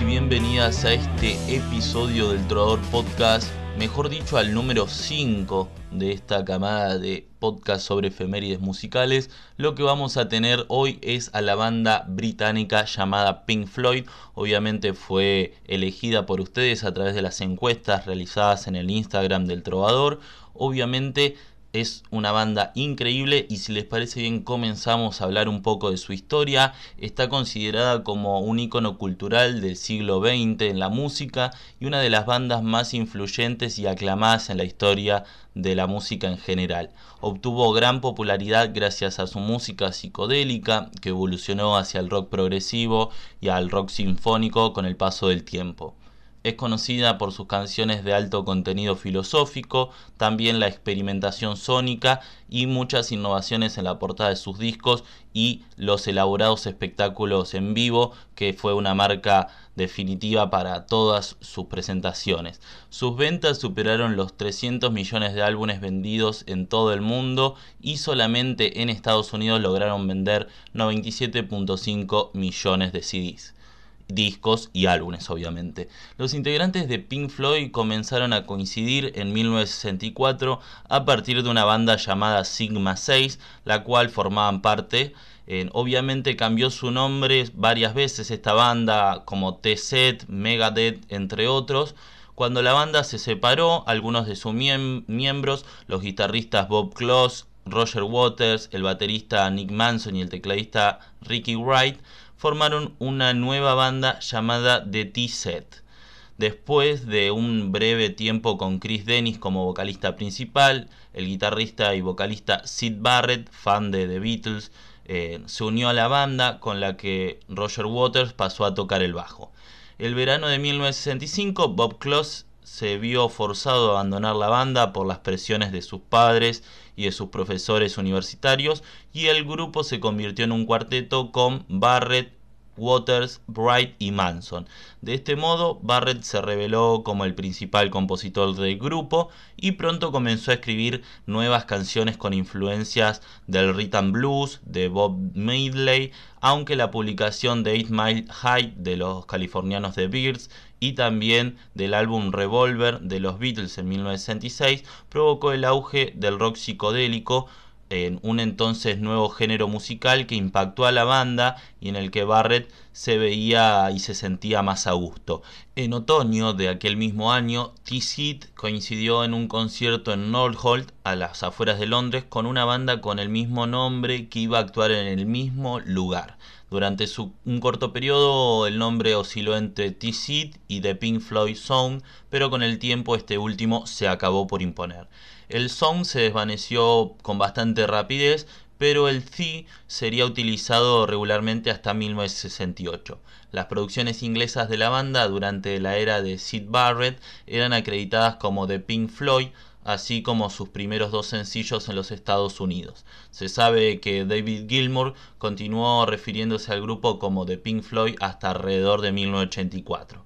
Y bienvenidas a este episodio del Trovador Podcast, mejor dicho al número 5 de esta camada de podcast sobre efemérides musicales. Lo que vamos a tener hoy es a la banda británica llamada Pink Floyd. Obviamente fue elegida por ustedes a través de las encuestas realizadas en el Instagram del Trovador. Obviamente es una banda increíble y si les parece bien comenzamos a hablar un poco de su historia. Está considerada como un icono cultural del siglo XX en la música y una de las bandas más influyentes y aclamadas en la historia de la música en general. Obtuvo gran popularidad gracias a su música psicodélica que evolucionó hacia el rock progresivo y al rock sinfónico con el paso del tiempo. Es conocida por sus canciones de alto contenido filosófico, también la experimentación sónica y muchas innovaciones en la portada de sus discos y los elaborados espectáculos en vivo, que fue una marca definitiva para todas sus presentaciones. Sus ventas superaron los 300 millones de álbumes vendidos en todo el mundo y solamente en Estados Unidos lograron vender 97.5 millones de CDs discos y álbumes obviamente. Los integrantes de Pink Floyd comenzaron a coincidir en 1964 a partir de una banda llamada Sigma 6, la cual formaban parte. obviamente cambió su nombre varias veces esta banda como T-Set, Megadeth, entre otros. Cuando la banda se separó, algunos de sus miembros, los guitarristas Bob Kloss, Roger Waters, el baterista Nick Manson y el tecladista Ricky Wright, formaron una nueva banda llamada The T-Set. Después de un breve tiempo con Chris Dennis como vocalista principal, el guitarrista y vocalista Sid Barrett, fan de The Beatles, eh, se unió a la banda con la que Roger Waters pasó a tocar el bajo. El verano de 1965, Bob Kloss se vio forzado a abandonar la banda por las presiones de sus padres y de sus profesores universitarios y el grupo se convirtió en un cuarteto con Barrett, Waters, Bright y Manson. De este modo, Barrett se reveló como el principal compositor del grupo y pronto comenzó a escribir nuevas canciones con influencias del rhythm blues de Bob Medley, aunque la publicación de Eight Mile High de los californianos The Bears y también del álbum Revolver de los Beatles en 1966 provocó el auge del rock psicodélico en un entonces nuevo género musical que impactó a la banda y en el que Barrett se veía y se sentía más a gusto. En otoño de aquel mismo año, T-Seed coincidió en un concierto en Northolt, a las afueras de Londres, con una banda con el mismo nombre que iba a actuar en el mismo lugar. Durante un corto periodo el nombre osciló entre T-Seed y The Pink Floyd Sound, pero con el tiempo este último se acabó por imponer. El Sound se desvaneció con bastante rapidez, pero el T sería utilizado regularmente hasta 1968. Las producciones inglesas de la banda durante la era de Sid Barrett eran acreditadas como The Pink Floyd, así como sus primeros dos sencillos en los Estados Unidos. Se sabe que David Gilmour continuó refiriéndose al grupo como The Pink Floyd hasta alrededor de 1984.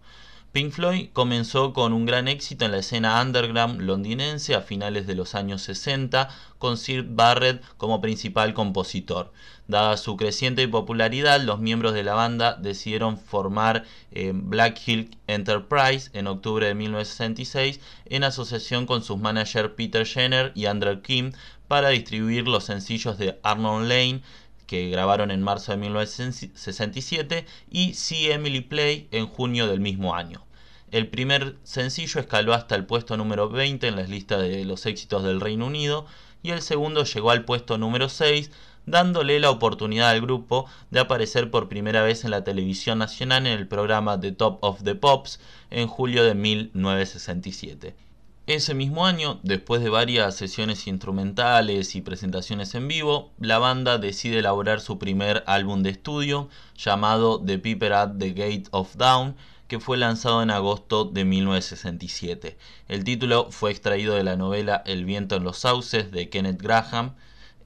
Pink Floyd comenzó con un gran éxito en la escena underground londinense a finales de los años 60, con Sir Barrett como principal compositor. Dada su creciente popularidad, los miembros de la banda decidieron formar eh, Black Hill Enterprise en octubre de 1966 en asociación con sus managers Peter Jenner y Andrew Kim para distribuir los sencillos de Arnold Lane, que grabaron en marzo de 1967, y See Emily Play en junio del mismo año. El primer sencillo escaló hasta el puesto número 20 en las listas de los éxitos del Reino Unido y el segundo llegó al puesto número 6, dándole la oportunidad al grupo de aparecer por primera vez en la televisión nacional en el programa The Top of the Pops en julio de 1967. Ese mismo año, después de varias sesiones instrumentales y presentaciones en vivo, la banda decide elaborar su primer álbum de estudio llamado The Piper at the Gate of Dawn, que fue lanzado en agosto de 1967. El título fue extraído de la novela El viento en los sauces de Kenneth Graham.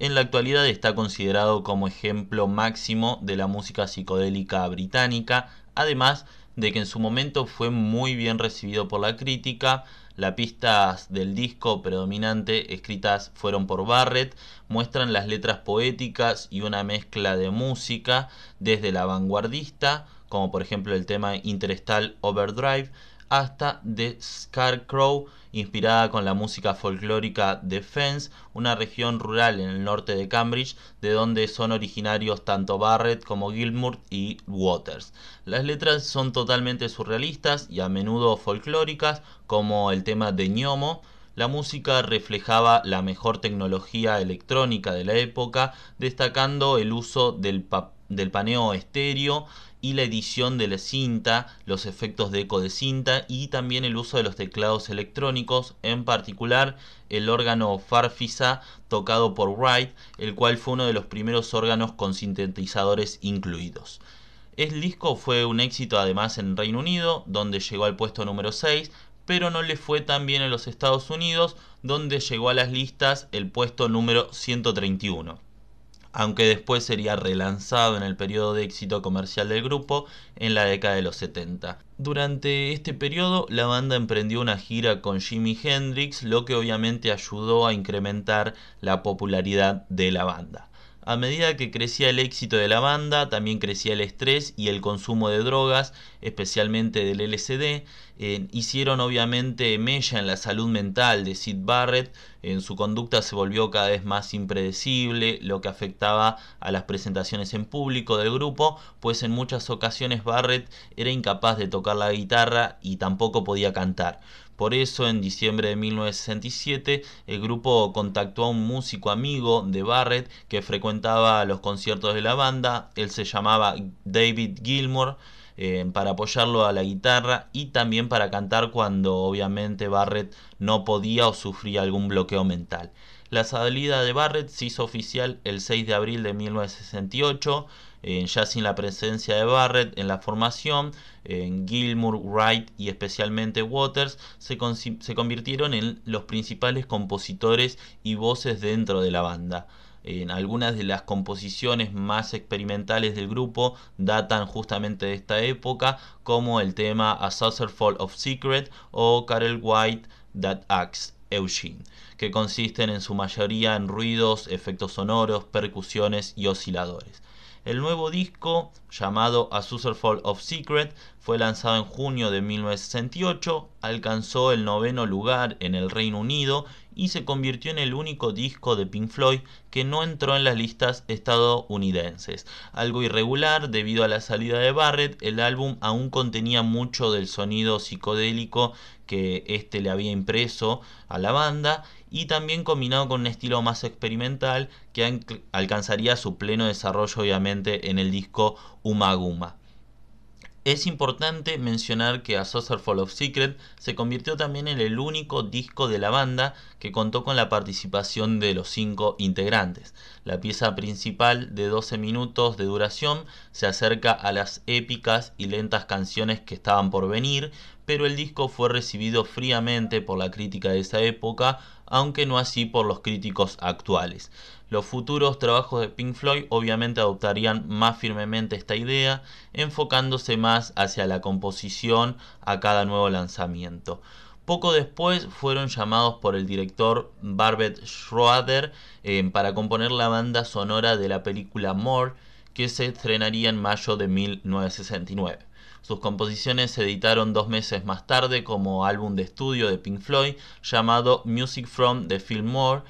En la actualidad está considerado como ejemplo máximo de la música psicodélica británica, además de que en su momento fue muy bien recibido por la crítica, las pistas del disco predominante escritas fueron por Barrett, muestran las letras poéticas y una mezcla de música desde la vanguardista como por ejemplo el tema Interestal Overdrive, hasta The Scarecrow, inspirada con la música folclórica de Fens, una región rural en el norte de Cambridge, de donde son originarios tanto Barrett como Gilmour y Waters. Las letras son totalmente surrealistas y a menudo folclóricas, como el tema de Ñomo, la música reflejaba la mejor tecnología electrónica de la época, destacando el uso del, del paneo estéreo y la edición de la cinta, los efectos de eco de cinta y también el uso de los teclados electrónicos, en particular el órgano Farfisa tocado por Wright, el cual fue uno de los primeros órganos con sintetizadores incluidos. El disco fue un éxito además en Reino Unido, donde llegó al puesto número 6, pero no le fue tan bien en los Estados Unidos, donde llegó a las listas el puesto número 131 aunque después sería relanzado en el periodo de éxito comercial del grupo en la década de los 70. Durante este periodo la banda emprendió una gira con Jimi Hendrix, lo que obviamente ayudó a incrementar la popularidad de la banda. A medida que crecía el éxito de la banda, también crecía el estrés y el consumo de drogas, especialmente del LSD. Eh, hicieron obviamente mella en la salud mental de Sid Barrett. En su conducta se volvió cada vez más impredecible, lo que afectaba a las presentaciones en público del grupo, pues en muchas ocasiones Barrett era incapaz de tocar la guitarra y tampoco podía cantar. Por eso, en diciembre de 1967, el grupo contactó a un músico amigo de Barrett que frecuentaba los conciertos de la banda. Él se llamaba David Gilmour. Eh, para apoyarlo a la guitarra y también para cantar cuando obviamente Barrett no podía o sufría algún bloqueo mental. La salida de Barrett se hizo oficial el 6 de abril de 1968 ya sin la presencia de Barrett en la formación, en Gilmour, Wright y especialmente Waters se, convirtieron en los principales compositores y voces dentro de la banda. En algunas de las composiciones más experimentales del grupo datan justamente de esta época, como el tema A Saucerful of Secret o Carol White That Axe Eugene, que consisten en su mayoría en ruidos, efectos sonoros, percusiones y osciladores. El nuevo disco, llamado A Fall of Secret, fue lanzado en junio de 1968, alcanzó el noveno lugar en el Reino Unido y se convirtió en el único disco de Pink Floyd que no entró en las listas estadounidenses. Algo irregular debido a la salida de Barrett, el álbum aún contenía mucho del sonido psicodélico que éste le había impreso a la banda y también combinado con un estilo más experimental que alcanzaría su pleno desarrollo obviamente en el disco Umaguma. Es importante mencionar que A Fall of Secret se convirtió también en el único disco de la banda que contó con la participación de los cinco integrantes. La pieza principal de 12 minutos de duración se acerca a las épicas y lentas canciones que estaban por venir, pero el disco fue recibido fríamente por la crítica de esa época, aunque no así por los críticos actuales. Los futuros trabajos de Pink Floyd obviamente adoptarían más firmemente esta idea, enfocándose más hacia la composición a cada nuevo lanzamiento. Poco después fueron llamados por el director Barbet Schroeder eh, para componer la banda sonora de la película More, que se estrenaría en mayo de 1969. Sus composiciones se editaron dos meses más tarde como álbum de estudio de Pink Floyd llamado Music from the Film More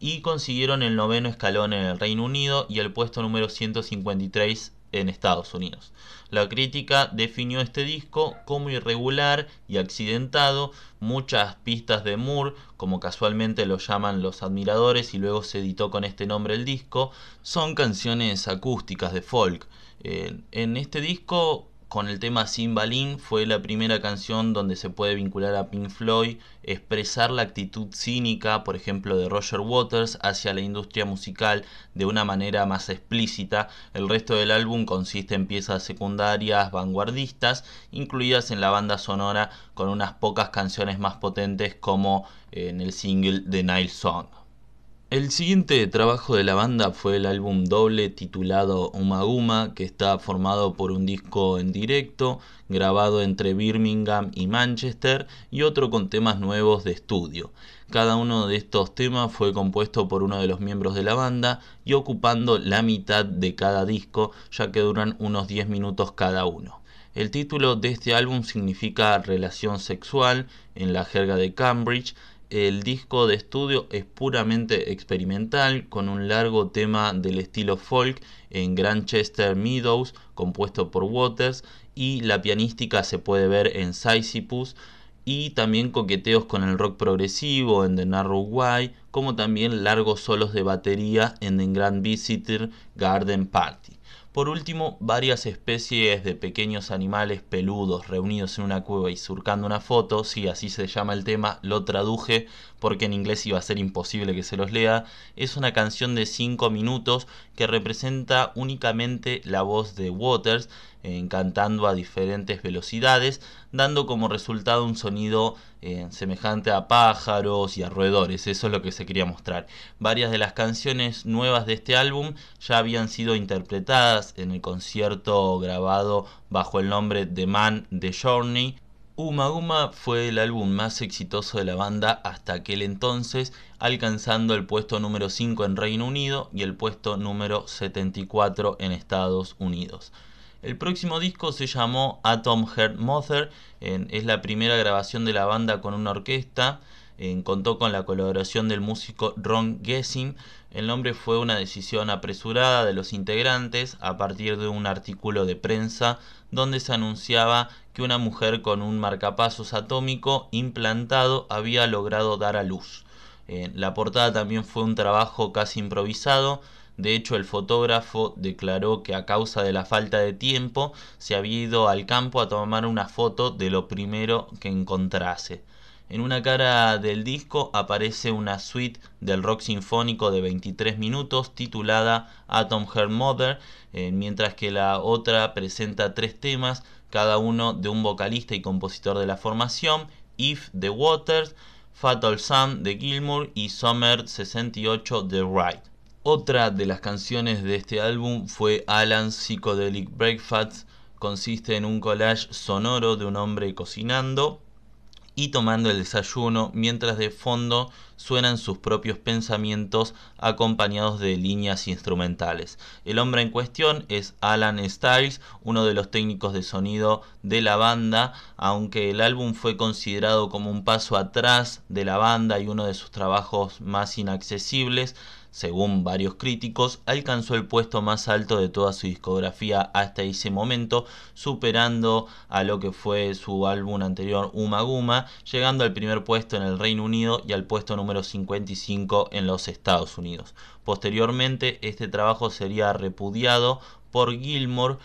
y consiguieron el noveno escalón en el Reino Unido y el puesto número 153 en Estados Unidos. La crítica definió este disco como irregular y accidentado, muchas pistas de Moore, como casualmente lo llaman los admiradores y luego se editó con este nombre el disco, son canciones acústicas de folk. Eh, en este disco con el tema Cymbalin fue la primera canción donde se puede vincular a Pink Floyd, expresar la actitud cínica, por ejemplo, de Roger Waters hacia la industria musical de una manera más explícita. El resto del álbum consiste en piezas secundarias vanguardistas, incluidas en la banda sonora con unas pocas canciones más potentes como en el single The Nile Song. El siguiente trabajo de la banda fue el álbum doble titulado Uma que está formado por un disco en directo, grabado entre Birmingham y Manchester, y otro con temas nuevos de estudio. Cada uno de estos temas fue compuesto por uno de los miembros de la banda y ocupando la mitad de cada disco, ya que duran unos 10 minutos cada uno. El título de este álbum significa relación sexual en la jerga de Cambridge. El disco de estudio es puramente experimental, con un largo tema del estilo folk en Grantchester Meadows, compuesto por Waters, y la pianística se puede ver en Sisyphus, y también coqueteos con el rock progresivo en The Narrow Way, como también largos solos de batería en The Grand Visitor Garden Party. Por último, varias especies de pequeños animales peludos reunidos en una cueva y surcando una foto, sí, así se llama el tema, lo traduje porque en inglés iba a ser imposible que se los lea, es una canción de 5 minutos que representa únicamente la voz de Waters, cantando a diferentes velocidades, dando como resultado un sonido eh, semejante a pájaros y a roedores, eso es lo que se quería mostrar. Varias de las canciones nuevas de este álbum ya habían sido interpretadas en el concierto grabado bajo el nombre The Man The Journey. Uma Uma fue el álbum más exitoso de la banda hasta aquel entonces, alcanzando el puesto número 5 en Reino Unido y el puesto número 74 en Estados Unidos. El próximo disco se llamó Atom Heart Mother, es la primera grabación de la banda con una orquesta, contó con la colaboración del músico Ron Gessing. El nombre fue una decisión apresurada de los integrantes a partir de un artículo de prensa donde se anunciaba que una mujer con un marcapasos atómico implantado había logrado dar a luz. la portada también fue un trabajo casi improvisado de hecho, el fotógrafo declaró que a causa de la falta de tiempo se había ido al campo a tomar una foto de lo primero que encontrase. En una cara del disco aparece una suite del rock sinfónico de 23 minutos titulada Atom Her Mother, eh, mientras que la otra presenta tres temas, cada uno de un vocalista y compositor de la formación, If the Waters, Fatal Sun de Gilmour y Summer 68 de Wright. Otra de las canciones de este álbum fue Alan's Psychedelic Breakfast. Consiste en un collage sonoro de un hombre cocinando y tomando el desayuno mientras de fondo suenan sus propios pensamientos acompañados de líneas instrumentales. El hombre en cuestión es Alan Styles, uno de los técnicos de sonido de la banda, aunque el álbum fue considerado como un paso atrás de la banda y uno de sus trabajos más inaccesibles, según varios críticos, alcanzó el puesto más alto de toda su discografía hasta ese momento, superando a lo que fue su álbum anterior Uma Guma, llegando al primer puesto en el Reino Unido y al puesto número 55 en los Estados Unidos. Posteriormente, este trabajo sería repudiado por Gilmore,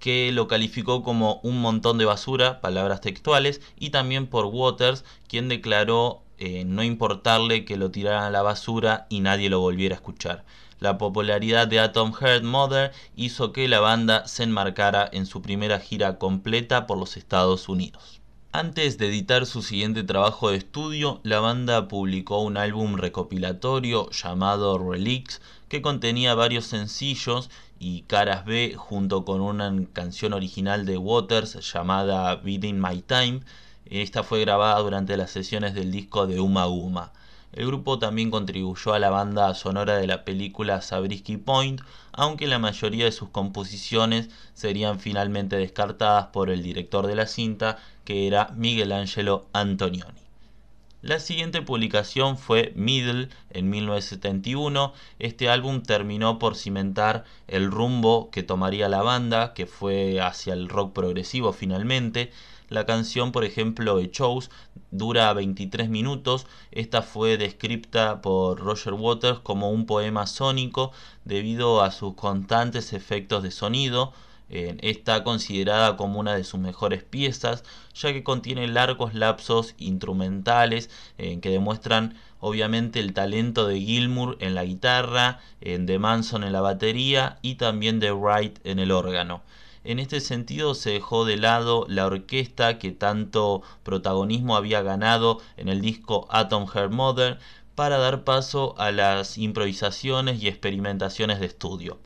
que lo calificó como un montón de basura, palabras textuales, y también por Waters, quien declaró eh, no importarle que lo tiraran a la basura y nadie lo volviera a escuchar. La popularidad de Atom Heart Mother hizo que la banda se enmarcara en su primera gira completa por los Estados Unidos. Antes de editar su siguiente trabajo de estudio, la banda publicó un álbum recopilatorio llamado Relics que contenía varios sencillos y caras B junto con una canción original de Waters llamada Beating My Time esta fue grabada durante las sesiones del disco de Uma Uma. El grupo también contribuyó a la banda sonora de la película Sabrisky Point, aunque la mayoría de sus composiciones serían finalmente descartadas por el director de la cinta, que era Miguel Angelo Antonioni. La siguiente publicación fue Middle en 1971. Este álbum terminó por cimentar el rumbo que tomaría la banda, que fue hacia el rock progresivo finalmente. La canción, por ejemplo, de Chose dura 23 minutos. Esta fue descrita por Roger Waters como un poema sónico debido a sus constantes efectos de sonido. Está considerada como una de sus mejores piezas, ya que contiene largos lapsos instrumentales que demuestran obviamente el talento de Gilmour en la guitarra, de Manson en la batería y también de Wright en el órgano. En este sentido se dejó de lado la orquesta que tanto protagonismo había ganado en el disco Atom Her Mother para dar paso a las improvisaciones y experimentaciones de estudio.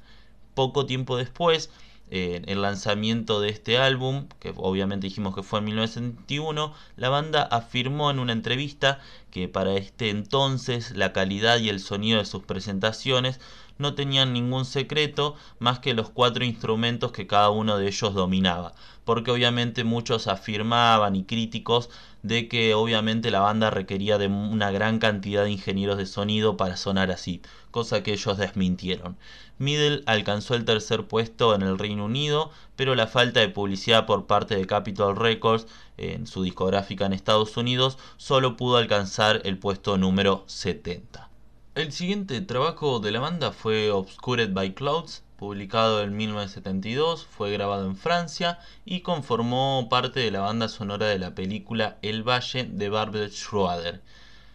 Poco tiempo después, en el lanzamiento de este álbum, que obviamente dijimos que fue en 1971, la banda afirmó en una entrevista que para este entonces la calidad y el sonido de sus presentaciones no tenían ningún secreto más que los cuatro instrumentos que cada uno de ellos dominaba, porque obviamente muchos afirmaban y críticos de que obviamente la banda requería de una gran cantidad de ingenieros de sonido para sonar así, cosa que ellos desmintieron. Middle alcanzó el tercer puesto en el Reino Unido, pero la falta de publicidad por parte de Capitol Records en su discográfica en Estados Unidos solo pudo alcanzar el puesto número 70. El siguiente trabajo de la banda fue Obscured by Clouds, publicado en 1972, fue grabado en Francia y conformó parte de la banda sonora de la película El Valle de Barbara Schroeder.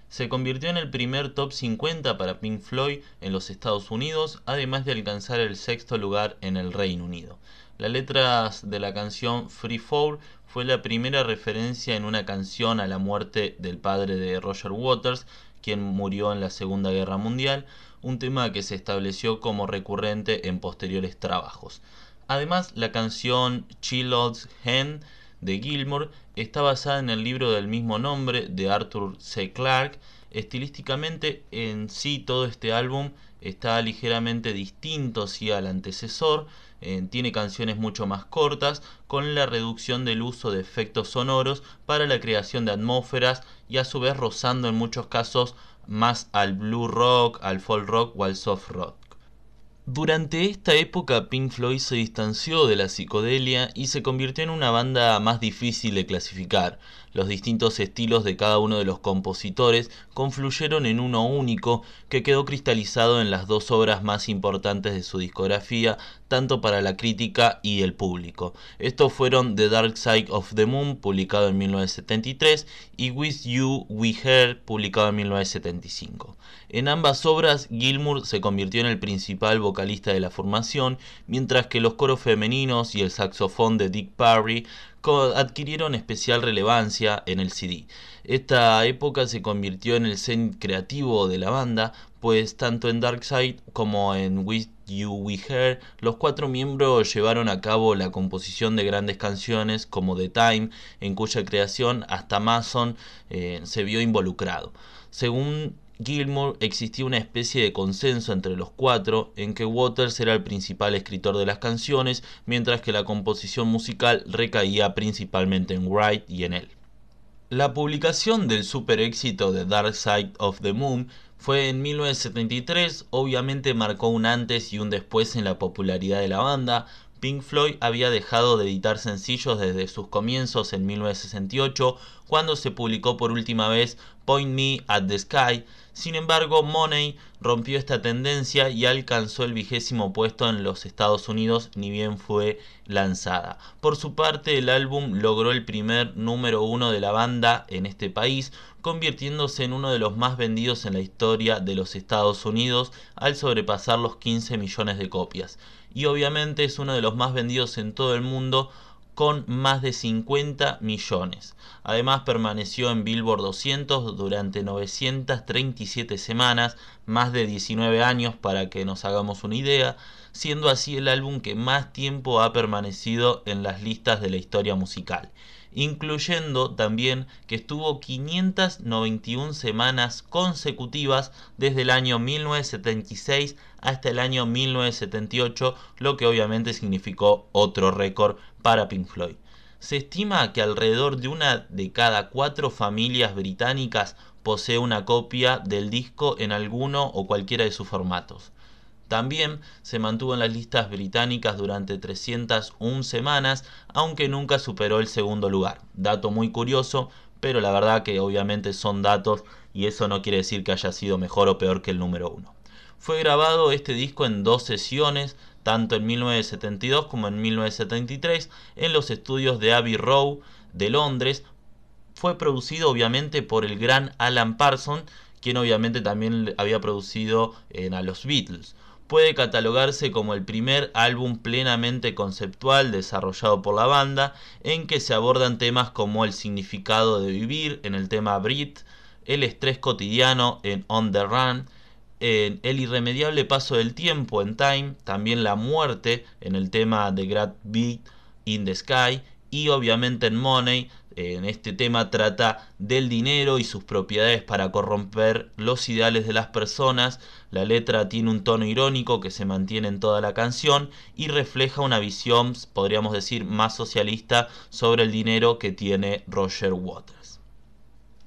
Se convirtió en el primer top 50 para Pink Floyd en los Estados Unidos, además de alcanzar el sexto lugar en el Reino Unido. La letra de la canción Free Fall fue la primera referencia en una canción a la muerte del padre de Roger Waters, quien murió en la Segunda Guerra Mundial, un tema que se estableció como recurrente en posteriores trabajos. Además, la canción Chillod's Hen de Gilmour está basada en el libro del mismo nombre de Arthur C. Clarke. Estilísticamente, en sí, todo este álbum está ligeramente distinto sí, al antecesor. Eh, tiene canciones mucho más cortas, con la reducción del uso de efectos sonoros para la creación de atmósferas y a su vez rozando en muchos casos más al blue rock, al folk rock o al soft rock. Durante esta época Pink Floyd se distanció de la psicodelia y se convirtió en una banda más difícil de clasificar. Los distintos estilos de cada uno de los compositores confluyeron en uno único que quedó cristalizado en las dos obras más importantes de su discografía, tanto para la crítica y el público. Estos fueron The Dark Side of the Moon, publicado en 1973, y With You We Heard, publicado en 1975. En ambas obras, Gilmour se convirtió en el principal vocalista de la formación, mientras que los coros femeninos y el saxofón de Dick Parry adquirieron especial relevancia en el CD. Esta época se convirtió en el zen creativo de la banda, pues tanto en Dark Side como en With You We Hear, los cuatro miembros llevaron a cabo la composición de grandes canciones como The Time, en cuya creación hasta Mason eh, se vio involucrado. Según Gilmour existía una especie de consenso entre los cuatro en que Waters era el principal escritor de las canciones, mientras que la composición musical recaía principalmente en Wright y en él. La publicación del super éxito de Dark Side of the Moon fue en 1973, obviamente marcó un antes y un después en la popularidad de la banda, Pink Floyd había dejado de editar sencillos desde sus comienzos en 1968, cuando se publicó por última vez Point Me at the Sky. Sin embargo, Money rompió esta tendencia y alcanzó el vigésimo puesto en los Estados Unidos, ni bien fue lanzada. Por su parte, el álbum logró el primer número uno de la banda en este país, convirtiéndose en uno de los más vendidos en la historia de los Estados Unidos al sobrepasar los 15 millones de copias y obviamente es uno de los más vendidos en todo el mundo con más de 50 millones. Además permaneció en Billboard 200 durante 937 semanas, más de 19 años para que nos hagamos una idea, siendo así el álbum que más tiempo ha permanecido en las listas de la historia musical incluyendo también que estuvo 591 semanas consecutivas desde el año 1976 hasta el año 1978, lo que obviamente significó otro récord para Pink Floyd. Se estima que alrededor de una de cada cuatro familias británicas posee una copia del disco en alguno o cualquiera de sus formatos. También se mantuvo en las listas británicas durante 301 semanas, aunque nunca superó el segundo lugar. Dato muy curioso, pero la verdad que obviamente son datos y eso no quiere decir que haya sido mejor o peor que el número uno. Fue grabado este disco en dos sesiones, tanto en 1972 como en 1973, en los estudios de Abbey Road de Londres. Fue producido obviamente por el gran Alan Parsons, quien obviamente también había producido en a los Beatles puede catalogarse como el primer álbum plenamente conceptual desarrollado por la banda, en que se abordan temas como el significado de vivir en el tema Brit, el estrés cotidiano en On the Run, el irremediable paso del tiempo en Time, también la muerte en el tema de Great Beat in the Sky y obviamente en Money, en este tema trata del dinero y sus propiedades para corromper los ideales de las personas. La letra tiene un tono irónico que se mantiene en toda la canción y refleja una visión, podríamos decir, más socialista sobre el dinero que tiene Roger Waters.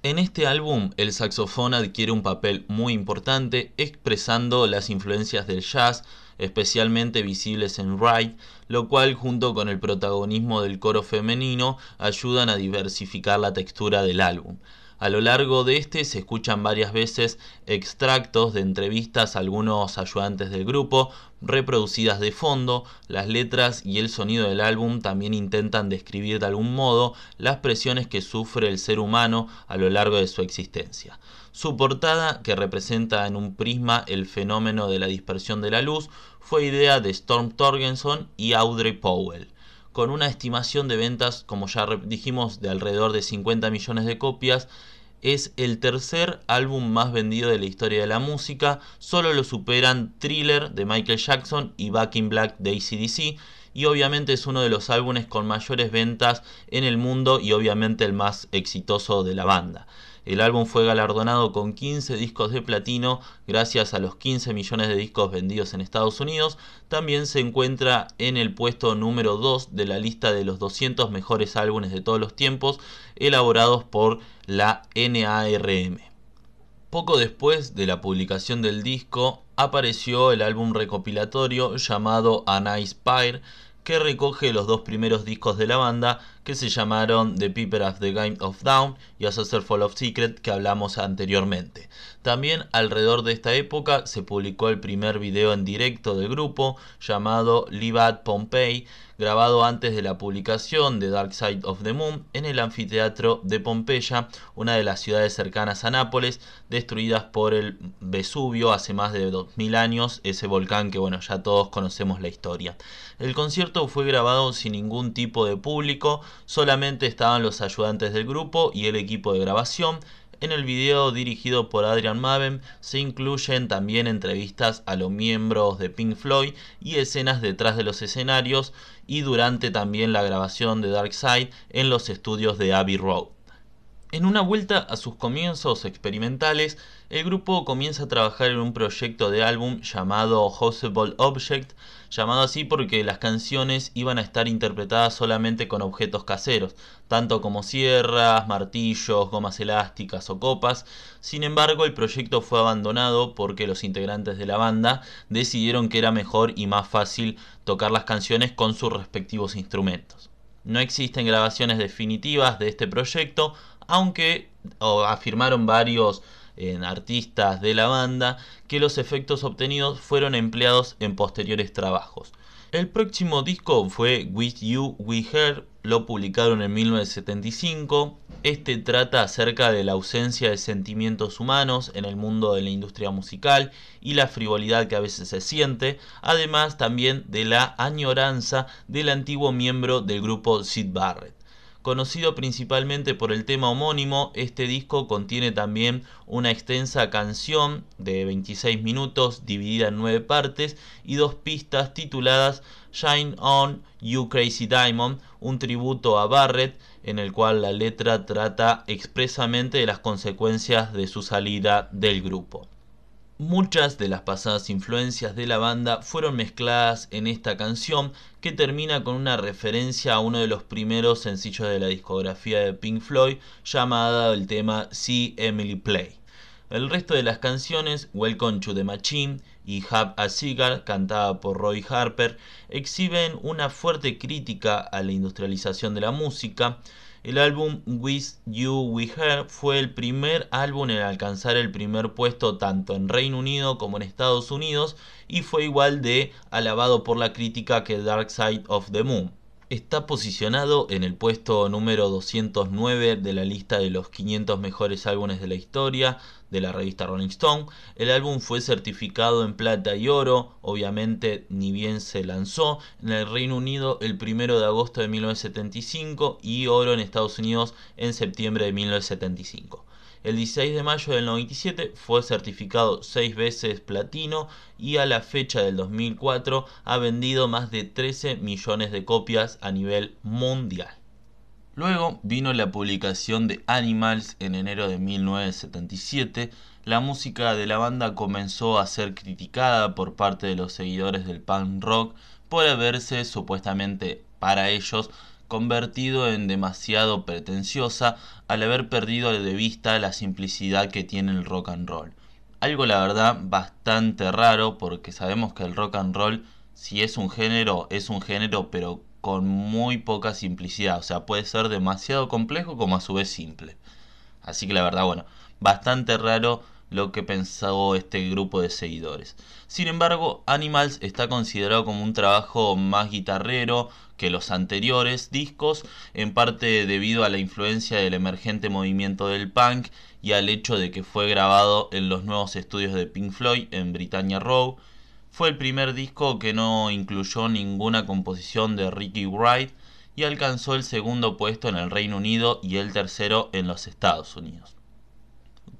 En este álbum el saxofón adquiere un papel muy importante expresando las influencias del jazz, especialmente visibles en Ride, lo cual junto con el protagonismo del coro femenino ayudan a diversificar la textura del álbum. A lo largo de este se escuchan varias veces extractos de entrevistas a algunos ayudantes del grupo, reproducidas de fondo, las letras y el sonido del álbum también intentan describir de algún modo las presiones que sufre el ser humano a lo largo de su existencia. Su portada, que representa en un prisma el fenómeno de la dispersión de la luz, fue idea de Storm Torgenson y Audrey Powell con una estimación de ventas, como ya dijimos, de alrededor de 50 millones de copias. Es el tercer álbum más vendido de la historia de la música, solo lo superan Thriller de Michael Jackson y Back in Black de ACDC, y obviamente es uno de los álbumes con mayores ventas en el mundo y obviamente el más exitoso de la banda. El álbum fue galardonado con 15 discos de platino gracias a los 15 millones de discos vendidos en Estados Unidos. También se encuentra en el puesto número 2 de la lista de los 200 mejores álbumes de todos los tiempos elaborados por la NARM. Poco después de la publicación del disco apareció el álbum recopilatorio llamado A Nice Pyre que recoge los dos primeros discos de la banda que se llamaron The People of the Game of Down y A Saucer Full of Secret que hablamos anteriormente. También alrededor de esta época se publicó el primer video en directo del grupo llamado Live at Pompeii grabado antes de la publicación de Dark Side of the Moon en el anfiteatro de Pompeya, una de las ciudades cercanas a Nápoles, destruidas por el Vesubio hace más de 2000 años, ese volcán que bueno, ya todos conocemos la historia. El concierto fue grabado sin ningún tipo de público, solamente estaban los ayudantes del grupo y el equipo de grabación. En el video dirigido por Adrian Maven se incluyen también entrevistas a los miembros de Pink Floyd y escenas detrás de los escenarios y durante también la grabación de Dark Side en los estudios de Abbey Road. En una vuelta a sus comienzos experimentales, el grupo comienza a trabajar en un proyecto de álbum llamado Houseable Object, llamado así porque las canciones iban a estar interpretadas solamente con objetos caseros, tanto como sierras, martillos, gomas elásticas o copas. Sin embargo, el proyecto fue abandonado porque los integrantes de la banda decidieron que era mejor y más fácil tocar las canciones con sus respectivos instrumentos. No existen grabaciones definitivas de este proyecto, aunque afirmaron varios eh, artistas de la banda que los efectos obtenidos fueron empleados en posteriores trabajos. El próximo disco fue With You We Heard, lo publicaron en 1975. Este trata acerca de la ausencia de sentimientos humanos en el mundo de la industria musical y la frivolidad que a veces se siente, además también de la añoranza del antiguo miembro del grupo Sid Barrett. Conocido principalmente por el tema homónimo, este disco contiene también una extensa canción de 26 minutos dividida en 9 partes y dos pistas tituladas Shine On You Crazy Diamond, un tributo a Barrett en el cual la letra trata expresamente de las consecuencias de su salida del grupo. Muchas de las pasadas influencias de la banda fueron mezcladas en esta canción que termina con una referencia a uno de los primeros sencillos de la discografía de Pink Floyd llamada el tema See Emily Play. El resto de las canciones, Welcome to the Machine y Have a Cigar, cantada por Roy Harper, exhiben una fuerte crítica a la industrialización de la música, el álbum With You We Her fue el primer álbum en alcanzar el primer puesto tanto en Reino Unido como en Estados Unidos y fue igual de alabado por la crítica que Dark Side of the Moon. Está posicionado en el puesto número 209 de la lista de los 500 mejores álbumes de la historia de la revista Rolling Stone. El álbum fue certificado en plata y oro, obviamente ni bien se lanzó en el Reino Unido el 1 de agosto de 1975 y oro en Estados Unidos en septiembre de 1975. El 16 de mayo del 97 fue certificado 6 veces platino y a la fecha del 2004 ha vendido más de 13 millones de copias a nivel mundial. Luego vino la publicación de Animals en enero de 1977. La música de la banda comenzó a ser criticada por parte de los seguidores del punk rock por haberse supuestamente para ellos convertido en demasiado pretenciosa al haber perdido de vista la simplicidad que tiene el rock and roll. Algo la verdad bastante raro porque sabemos que el rock and roll si es un género es un género pero con muy poca simplicidad, o sea, puede ser demasiado complejo como a su vez simple. Así que la verdad, bueno, bastante raro lo que pensó este grupo de seguidores. Sin embargo, Animals está considerado como un trabajo más guitarrero que los anteriores discos, en parte debido a la influencia del emergente movimiento del punk y al hecho de que fue grabado en los nuevos estudios de Pink Floyd en Britannia Row, fue el primer disco que no incluyó ninguna composición de Ricky Wright y alcanzó el segundo puesto en el Reino Unido y el tercero en los Estados Unidos.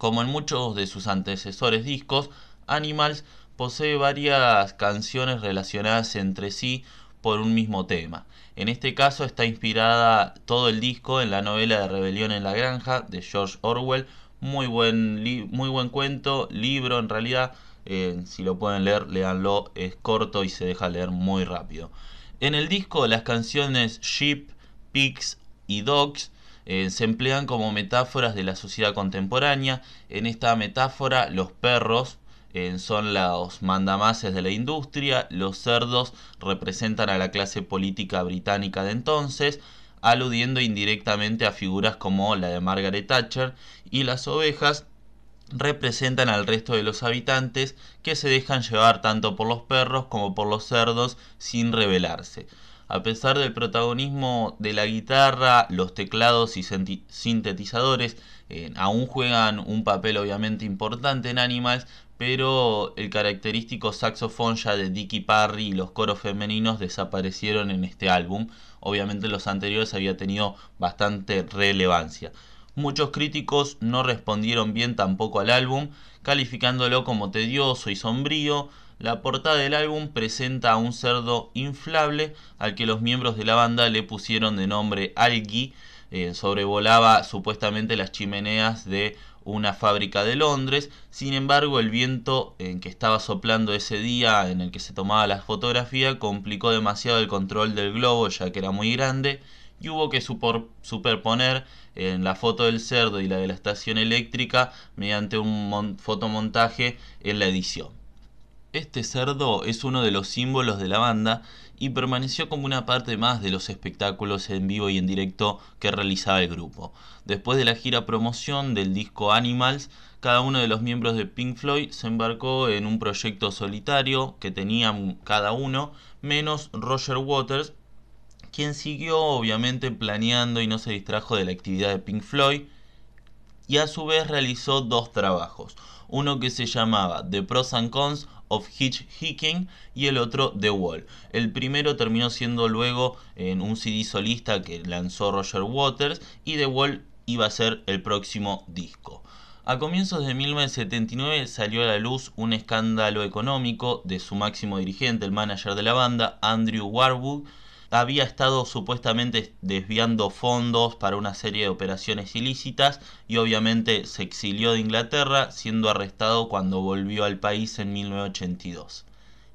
Como en muchos de sus antecesores discos, Animals posee varias canciones relacionadas entre sí por un mismo tema. En este caso está inspirada todo el disco en la novela de Rebelión en la Granja de George Orwell. Muy buen, muy buen cuento, libro en realidad, eh, si lo pueden leer, leanlo, es corto y se deja leer muy rápido. En el disco las canciones Sheep, Pigs y Dogs eh, se emplean como metáforas de la sociedad contemporánea. En esta metáfora los perros eh, son los mandamases de la industria, los cerdos representan a la clase política británica de entonces, aludiendo indirectamente a figuras como la de Margaret Thatcher, y las ovejas representan al resto de los habitantes que se dejan llevar tanto por los perros como por los cerdos sin rebelarse. A pesar del protagonismo de la guitarra, los teclados y sintetizadores eh, aún juegan un papel obviamente importante en Animals, pero el característico saxofón ya de Dicky Parry y los coros femeninos desaparecieron en este álbum. Obviamente los anteriores había tenido bastante relevancia. Muchos críticos no respondieron bien tampoco al álbum, calificándolo como tedioso y sombrío. La portada del álbum presenta a un cerdo inflable al que los miembros de la banda le pusieron de nombre Algi. Eh, sobrevolaba supuestamente las chimeneas de una fábrica de Londres. Sin embargo, el viento en que estaba soplando ese día en el que se tomaba la fotografía complicó demasiado el control del globo ya que era muy grande y hubo que superponer en la foto del cerdo y la de la estación eléctrica mediante un fotomontaje en la edición. Este cerdo es uno de los símbolos de la banda y permaneció como una parte más de los espectáculos en vivo y en directo que realizaba el grupo. Después de la gira promoción del disco Animals, cada uno de los miembros de Pink Floyd se embarcó en un proyecto solitario que tenían cada uno, menos Roger Waters, quien siguió obviamente planeando y no se distrajo de la actividad de Pink Floyd y a su vez realizó dos trabajos, uno que se llamaba The Pros and Cons of Hitchhiking y el otro The Wall. El primero terminó siendo luego en un CD solista que lanzó Roger Waters y The Wall iba a ser el próximo disco. A comienzos de 1979 salió a la luz un escándalo económico de su máximo dirigente, el manager de la banda, Andrew Warwood, había estado supuestamente desviando fondos para una serie de operaciones ilícitas y obviamente se exilió de Inglaterra siendo arrestado cuando volvió al país en 1982.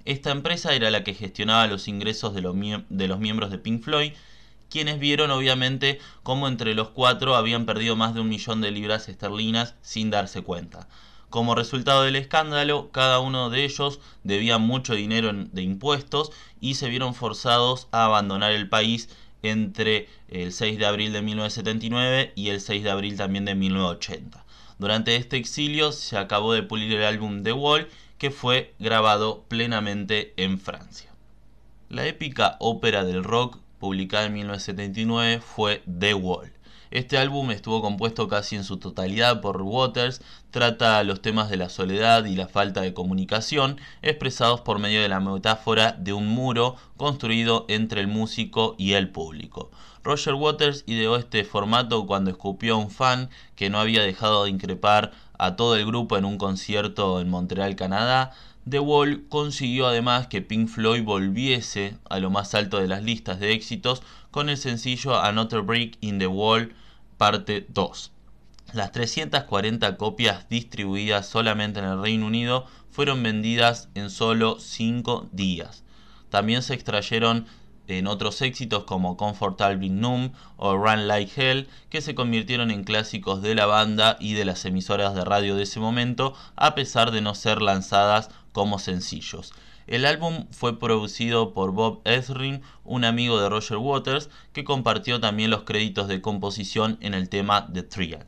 Esta empresa era la que gestionaba los ingresos de los, de los miembros de Pink Floyd, quienes vieron obviamente cómo entre los cuatro habían perdido más de un millón de libras esterlinas sin darse cuenta. Como resultado del escándalo, cada uno de ellos debía mucho dinero de impuestos y se vieron forzados a abandonar el país entre el 6 de abril de 1979 y el 6 de abril también de 1980. Durante este exilio se acabó de pulir el álbum The Wall que fue grabado plenamente en Francia. La épica ópera del rock publicada en 1979 fue The Wall. Este álbum estuvo compuesto casi en su totalidad por Waters, trata los temas de la soledad y la falta de comunicación, expresados por medio de la metáfora de un muro construido entre el músico y el público. Roger Waters ideó este formato cuando escupió a un fan que no había dejado de increpar a todo el grupo en un concierto en Montreal, Canadá. The Wall consiguió además que Pink Floyd volviese a lo más alto de las listas de éxitos con el sencillo Another Break in the Wall parte 2. Las 340 copias distribuidas solamente en el Reino Unido fueron vendidas en solo 5 días. También se extrayeron en otros éxitos como Comfortable Numb o Run Like Hell, que se convirtieron en clásicos de la banda y de las emisoras de radio de ese momento, a pesar de no ser lanzadas como sencillos. El álbum fue producido por Bob Ezrin, un amigo de Roger Waters, que compartió también los créditos de composición en el tema The Trial.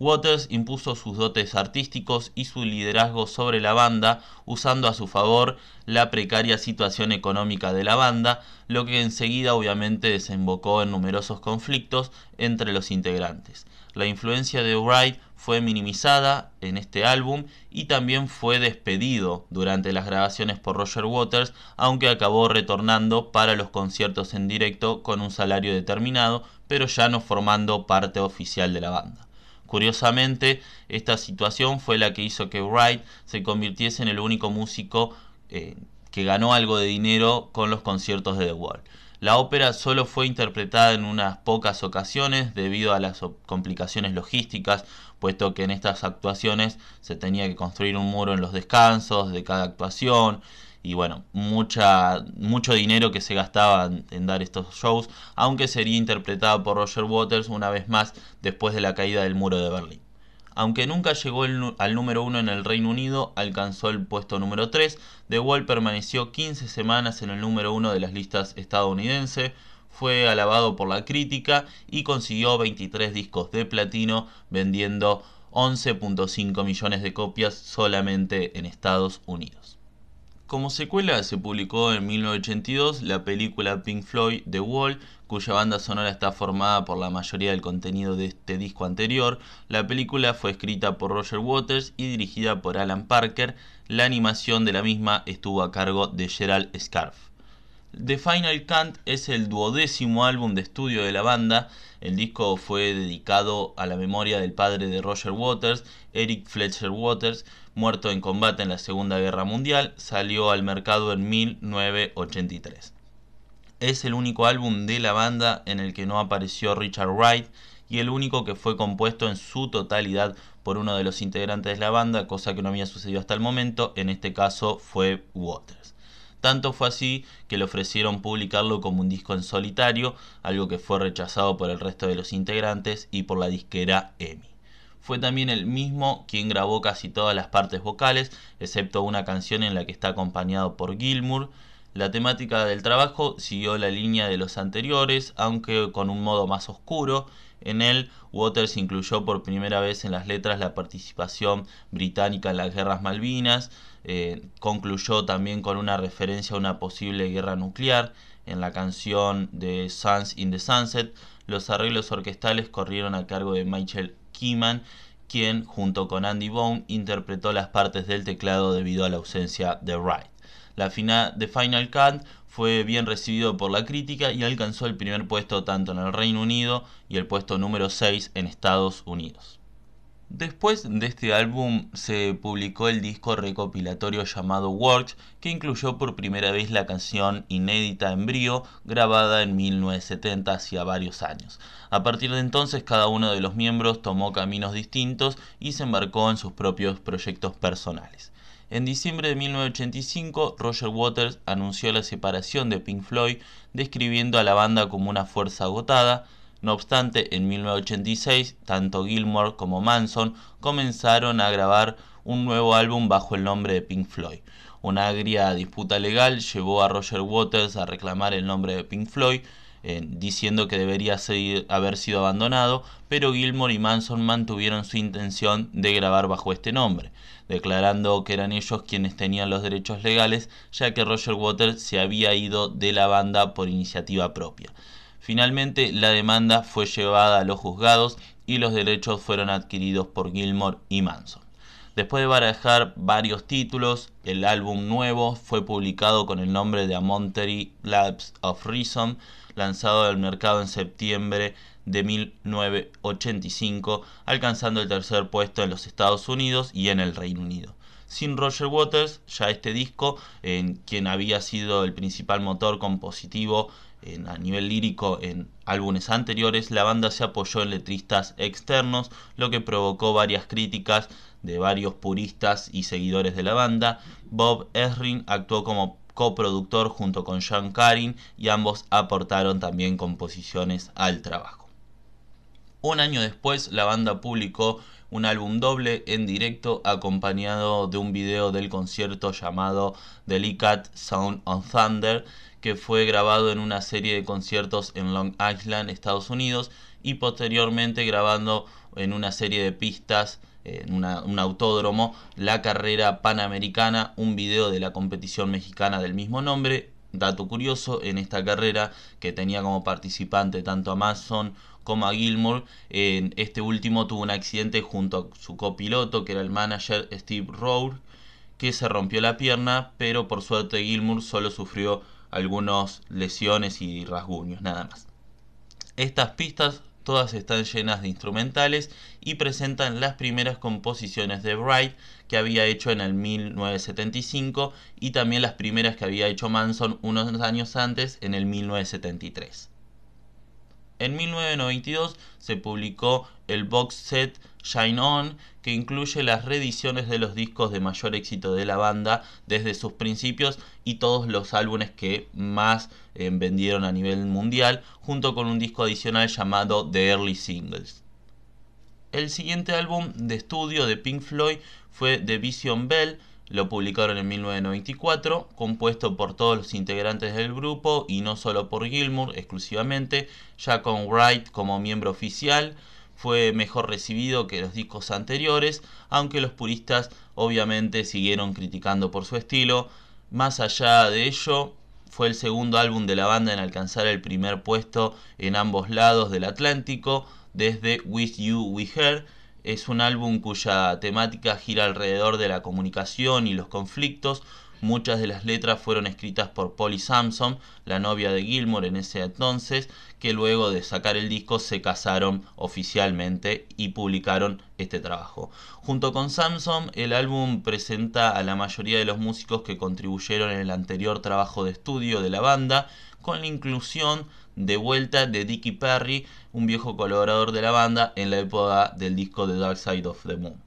Waters impuso sus dotes artísticos y su liderazgo sobre la banda, usando a su favor la precaria situación económica de la banda, lo que enseguida obviamente desembocó en numerosos conflictos entre los integrantes. La influencia de Wright fue minimizada en este álbum y también fue despedido durante las grabaciones por Roger Waters, aunque acabó retornando para los conciertos en directo con un salario determinado, pero ya no formando parte oficial de la banda. Curiosamente, esta situación fue la que hizo que Wright se convirtiese en el único músico eh, que ganó algo de dinero con los conciertos de The Wall. La ópera solo fue interpretada en unas pocas ocasiones debido a las complicaciones logísticas, puesto que en estas actuaciones se tenía que construir un muro en los descansos de cada actuación y bueno, mucha, mucho dinero que se gastaba en, dar estos shows, aunque sería interpretado por Roger Waters una vez más después de la caída del muro de Berlín. Aunque nunca llegó al número 1 en el Reino Unido, alcanzó el puesto número 3. The Wall permaneció 15 semanas en el número 1 de las listas estadounidenses, fue alabado por la crítica y consiguió 23 discos de platino vendiendo 11.5 millones de copias solamente en Estados Unidos. Como secuela se publicó en 1982 la película Pink Floyd The Wall, cuya banda sonora está formada por la mayoría del contenido de este disco anterior. La película fue escrita por Roger Waters y dirigida por Alan Parker. La animación de la misma estuvo a cargo de Gerald Scarf. The Final Count es el duodécimo álbum de estudio de la banda. El disco fue dedicado a la memoria del padre de Roger Waters, Eric Fletcher Waters, muerto en combate en la Segunda Guerra Mundial, salió al mercado en 1983. Es el único álbum de la banda en el que no apareció Richard Wright y el único que fue compuesto en su totalidad por uno de los integrantes de la banda, cosa que no había sucedido hasta el momento, en este caso fue Waters. Tanto fue así que le ofrecieron publicarlo como un disco en solitario, algo que fue rechazado por el resto de los integrantes y por la disquera EMI. Fue también el mismo quien grabó casi todas las partes vocales, excepto una canción en la que está acompañado por Gilmour. La temática del trabajo siguió la línea de los anteriores, aunque con un modo más oscuro. En él, Waters incluyó por primera vez en las letras la participación británica en las guerras Malvinas, eh, concluyó también con una referencia a una posible guerra nuclear. En la canción de Suns in the Sunset, los arreglos orquestales corrieron a cargo de Michael quien junto con Andy Bone interpretó las partes del teclado debido a la ausencia de Wright. La final de Final Cut fue bien recibido por la crítica y alcanzó el primer puesto tanto en el Reino Unido y el puesto número 6 en Estados Unidos. Después de este álbum se publicó el disco recopilatorio llamado Works, que incluyó por primera vez la canción inédita Embryo, grabada en 1970 hacía varios años. A partir de entonces cada uno de los miembros tomó caminos distintos y se embarcó en sus propios proyectos personales. En diciembre de 1985, Roger Waters anunció la separación de Pink Floyd, describiendo a la banda como una fuerza agotada, no obstante, en 1986, tanto Gilmore como Manson comenzaron a grabar un nuevo álbum bajo el nombre de Pink Floyd. Una agria disputa legal llevó a Roger Waters a reclamar el nombre de Pink Floyd, eh, diciendo que debería haber sido abandonado, pero Gilmore y Manson mantuvieron su intención de grabar bajo este nombre, declarando que eran ellos quienes tenían los derechos legales, ya que Roger Waters se había ido de la banda por iniciativa propia. Finalmente, la demanda fue llevada a los juzgados y los derechos fueron adquiridos por Gilmore y Manson. Después de barajar varios títulos, el álbum nuevo fue publicado con el nombre de A Labs of Reason, lanzado al mercado en septiembre de 1985, alcanzando el tercer puesto en los Estados Unidos y en el Reino Unido. Sin Roger Waters, ya este disco, en quien había sido el principal motor compositivo en, a nivel lírico en álbumes anteriores, la banda se apoyó en letristas externos, lo que provocó varias críticas de varios puristas y seguidores de la banda. Bob Esrin actuó como coproductor junto con Sean Karin y ambos aportaron también composiciones al trabajo. Un año después la banda publicó un álbum doble en directo acompañado de un video del concierto llamado Delicate Sound on Thunder que fue grabado en una serie de conciertos en Long Island, Estados Unidos y posteriormente grabando en una serie de pistas en un autódromo la carrera panamericana, un video de la competición mexicana del mismo nombre. Dato curioso, en esta carrera que tenía como participante tanto a Mason como a Gilmour. En este último tuvo un accidente junto a su copiloto, que era el manager Steve Rowe, que se rompió la pierna, pero por suerte Gilmour solo sufrió algunas lesiones y rasguños, nada más. Estas pistas todas están llenas de instrumentales y presentan las primeras composiciones de Bright que había hecho en el 1975 y también las primeras que había hecho Manson unos años antes en el 1973. En 1992 se publicó el box set Shine On, que incluye las reediciones de los discos de mayor éxito de la banda desde sus principios y todos los álbumes que más eh, vendieron a nivel mundial, junto con un disco adicional llamado The Early Singles. El siguiente álbum de estudio de Pink Floyd fue The Vision Bell, lo publicaron en 1994, compuesto por todos los integrantes del grupo y no solo por Gilmour exclusivamente, ya con Wright como miembro oficial. Fue mejor recibido que los discos anteriores, aunque los puristas obviamente siguieron criticando por su estilo. Más allá de ello, fue el segundo álbum de la banda en alcanzar el primer puesto en ambos lados del Atlántico, desde With You We Heard es un álbum cuya temática gira alrededor de la comunicación y los conflictos. Muchas de las letras fueron escritas por Polly Samson, la novia de Gilmore en ese entonces, que luego de sacar el disco se casaron oficialmente y publicaron este trabajo. Junto con Samson, el álbum presenta a la mayoría de los músicos que contribuyeron en el anterior trabajo de estudio de la banda, con la inclusión de vuelta de Dickie Perry, un viejo colaborador de la banda en la época del disco The Dark Side of the Moon.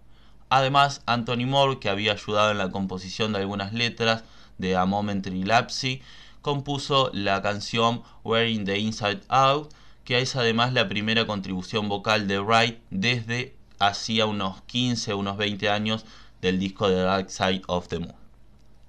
Además, Anthony Moore, que había ayudado en la composición de algunas letras de A Momentary Lapse, compuso la canción Wearing the Inside Out, que es además la primera contribución vocal de Wright desde hacía unos 15, unos 20 años del disco The Dark Side of the Moon.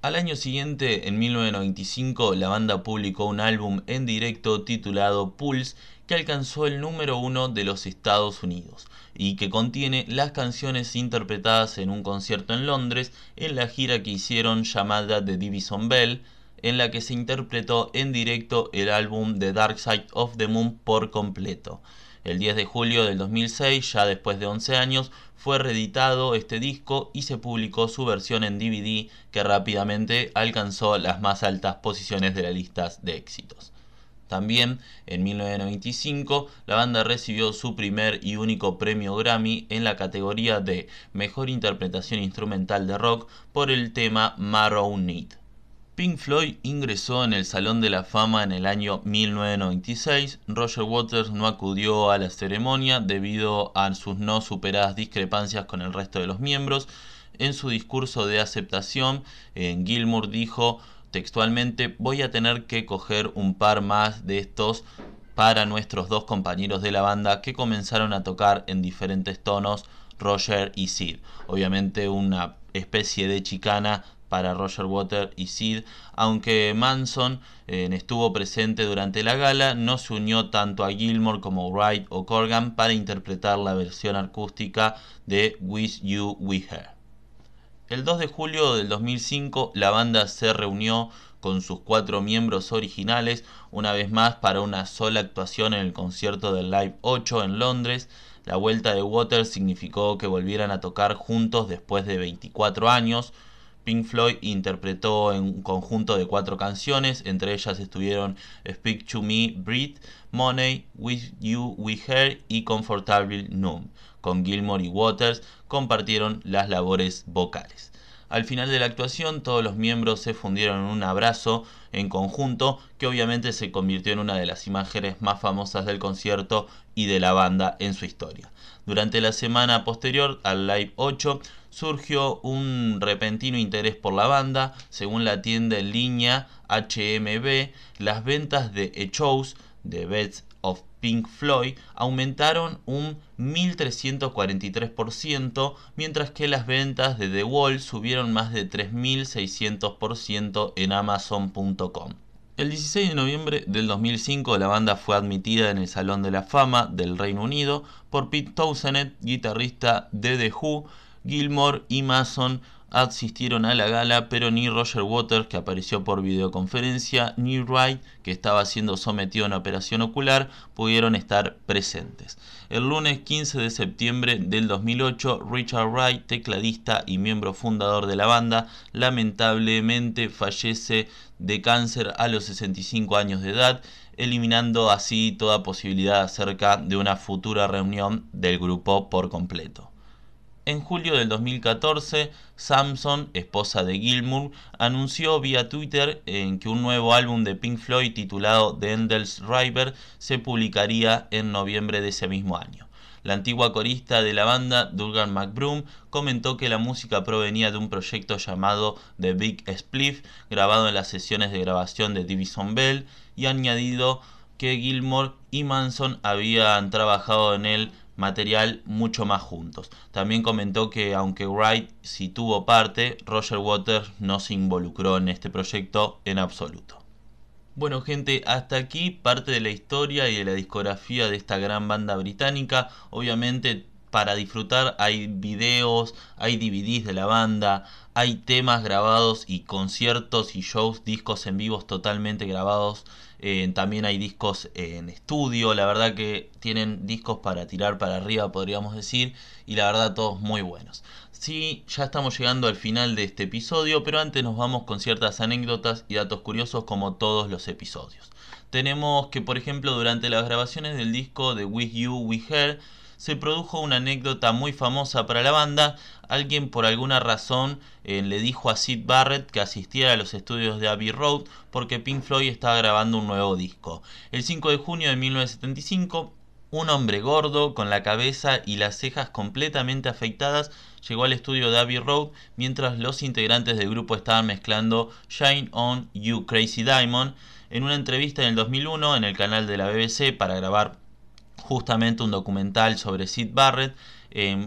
Al año siguiente, en 1995, la banda publicó un álbum en directo titulado Pulse que alcanzó el número uno de los Estados Unidos y que contiene las canciones interpretadas en un concierto en Londres en la gira que hicieron llamada The Divison Bell, en la que se interpretó en directo el álbum The Dark Side of the Moon por completo. El 10 de julio del 2006, ya después de 11 años, fue reeditado este disco y se publicó su versión en DVD que rápidamente alcanzó las más altas posiciones de las listas de éxitos. También en 1995 la banda recibió su primer y único premio Grammy en la categoría de Mejor Interpretación Instrumental de Rock por el tema Marrow Need. Pink Floyd ingresó en el Salón de la Fama en el año 1996. Roger Waters no acudió a la ceremonia debido a sus no superadas discrepancias con el resto de los miembros. En su discurso de aceptación, en Gilmour dijo textualmente, voy a tener que coger un par más de estos para nuestros dos compañeros de la banda que comenzaron a tocar en diferentes tonos, Roger y Sid. Obviamente una especie de chicana para Roger Water y Sid, aunque Manson eh, estuvo presente durante la gala, no se unió tanto a Gilmore como Wright o Corgan para interpretar la versión acústica de With You We Her. El 2 de julio del 2005 la banda se reunió con sus cuatro miembros originales una vez más para una sola actuación en el concierto del Live 8 en Londres. La vuelta de Waters significó que volvieran a tocar juntos después de 24 años. Pink Floyd interpretó en un conjunto de cuatro canciones, entre ellas estuvieron Speak to Me, Breathe, Money, With You, We Hear y Comfortable Numb. Con Gilmore y Waters compartieron las labores vocales. Al final de la actuación todos los miembros se fundieron en un abrazo en conjunto que obviamente se convirtió en una de las imágenes más famosas del concierto y de la banda en su historia. Durante la semana posterior al Live 8 surgió un repentino interés por la banda. Según la tienda en línea HMB, las ventas de E-Shows, de Beds of Pink Floyd, aumentaron un 1.343%, mientras que las ventas de The Wall subieron más de 3.600% en Amazon.com. El 16 de noviembre del 2005 la banda fue admitida en el Salón de la Fama del Reino Unido por Pete Townshend, guitarrista de The Who, Gilmore y Mason asistieron a la gala, pero ni Roger Waters, que apareció por videoconferencia, ni Wright, que estaba siendo sometido a una operación ocular, pudieron estar presentes. El lunes 15 de septiembre del 2008, Richard Wright, tecladista y miembro fundador de la banda, lamentablemente fallece de cáncer a los 65 años de edad, eliminando así toda posibilidad acerca de una futura reunión del grupo por completo. En julio del 2014, Samson, esposa de Gilmour, anunció vía Twitter en que un nuevo álbum de Pink Floyd titulado The Endless River se publicaría en noviembre de ese mismo año. La antigua corista de la banda, Durgan McBroom, comentó que la música provenía de un proyecto llamado The Big Spliff, grabado en las sesiones de grabación de Divison Bell, y añadido que Gilmour y Manson habían trabajado en él material mucho más juntos. También comentó que aunque Wright sí tuvo parte, Roger Waters no se involucró en este proyecto en absoluto. Bueno gente, hasta aquí parte de la historia y de la discografía de esta gran banda británica. Obviamente para disfrutar hay videos, hay DVDs de la banda, hay temas grabados y conciertos y shows, discos en vivos totalmente grabados eh, también hay discos en estudio, la verdad que tienen discos para tirar para arriba, podríamos decir, y la verdad todos muy buenos. Sí, ya estamos llegando al final de este episodio, pero antes nos vamos con ciertas anécdotas y datos curiosos como todos los episodios. Tenemos que, por ejemplo, durante las grabaciones del disco de With You, We Hear, se produjo una anécdota muy famosa para la banda. Alguien por alguna razón eh, le dijo a Sid Barrett que asistiera a los estudios de Abbey Road porque Pink Floyd estaba grabando un nuevo disco. El 5 de junio de 1975, un hombre gordo con la cabeza y las cejas completamente afeitadas llegó al estudio de Abbey Road mientras los integrantes del grupo estaban mezclando Shine On You Crazy Diamond. En una entrevista en el 2001 en el canal de la BBC para grabar justamente un documental sobre Sid Barrett,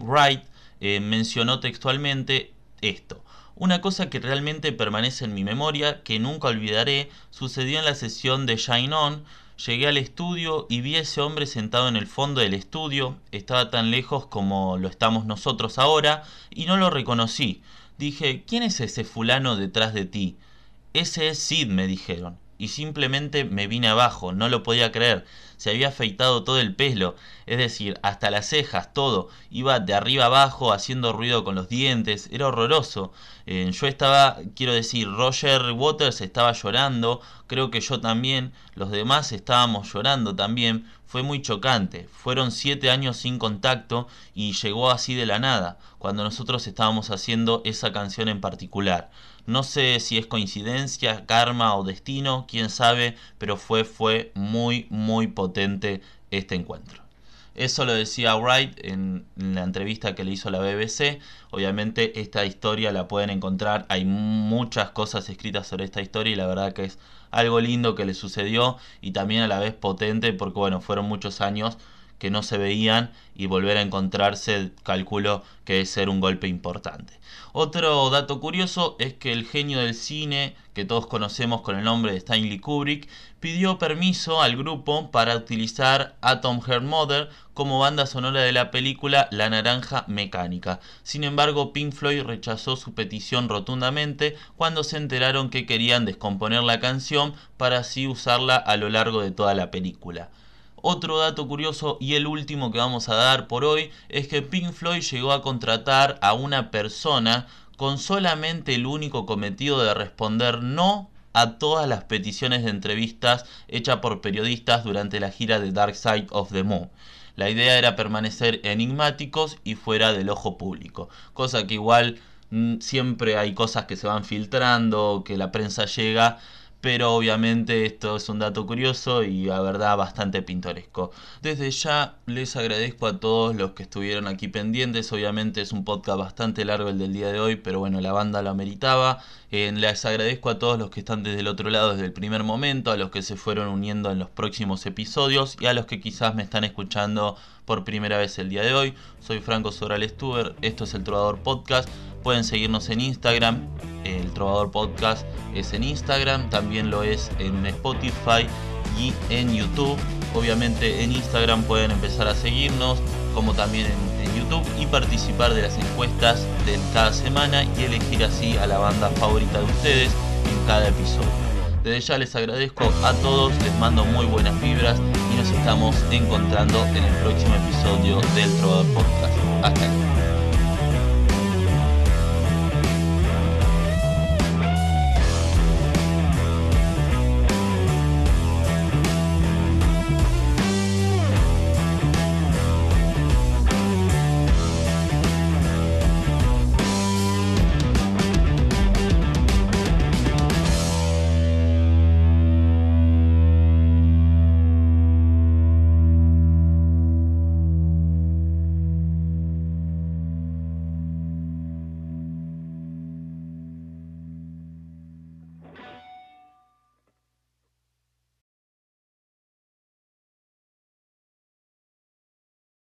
Wright eh, mencionó textualmente esto. Una cosa que realmente permanece en mi memoria, que nunca olvidaré, sucedió en la sesión de Shine On. Llegué al estudio y vi a ese hombre sentado en el fondo del estudio, estaba tan lejos como lo estamos nosotros ahora, y no lo reconocí. Dije, ¿quién es ese fulano detrás de ti? Ese es Sid, me dijeron y simplemente me vine abajo, no lo podía creer. Se había afeitado todo el pelo, es decir, hasta las cejas, todo. Iba de arriba abajo haciendo ruido con los dientes, era horroroso. Eh, yo estaba, quiero decir, Roger Waters estaba llorando, creo que yo también, los demás estábamos llorando también. Fue muy chocante. Fueron siete años sin contacto y llegó así de la nada, cuando nosotros estábamos haciendo esa canción en particular. No sé si es coincidencia, karma o destino, quién sabe, pero fue, fue muy, muy potente este encuentro. Eso lo decía Wright en, la entrevista que le hizo la BBC. Obviamente esta historia la pueden encontrar, hay muchas cosas escritas sobre esta historia y la verdad que es algo lindo que le sucedió y también a la vez potente porque bueno, fueron muchos años que no se veían y volver a encontrarse, calculo que es ser un golpe importante. Otro dato curioso es que el genio del cine, que todos conocemos con el nombre de Stanley Kubrick, pidió permiso al grupo para utilizar Atom Heart Mother como banda sonora de la película La Naranja Mecánica. Sin embargo, Pink Floyd rechazó su petición rotundamente cuando se enteraron que querían descomponer la canción para así usarla a lo largo de toda la película. Otro dato curioso y el último que vamos a dar por hoy es que Pink Floyd llegó a contratar a una persona con solamente el único cometido de responder no a todas las peticiones de entrevistas hechas por periodistas durante la gira de Dark Side of the Moon. La idea era permanecer enigmáticos y fuera del ojo público, cosa que igual mm, siempre hay cosas que se van filtrando, que la prensa llega pero obviamente esto es un dato curioso y la verdad bastante pintoresco. Desde ya les agradezco a todos los que estuvieron aquí pendientes, obviamente es un podcast bastante largo el del día de hoy, pero bueno, la banda lo ameritaba. Eh, les agradezco a todos los que están desde el otro lado desde el primer momento, a los que se fueron uniendo en los próximos episodios y a los que quizás me están escuchando por primera vez el día de hoy. Soy Franco Sorales Tuber, esto es el Trovador Podcast. Pueden seguirnos en Instagram, el Trovador Podcast es en Instagram, también lo es en Spotify y en YouTube. Obviamente en Instagram pueden empezar a seguirnos, como también en, YouTube, y participar de las encuestas de cada semana y elegir así a la banda favorita de ustedes en cada episodio. Desde ya les agradezco a todos, les mando muy buenas vibras y nos estamos encontrando en el próximo episodio del Trovador Podcast. Hasta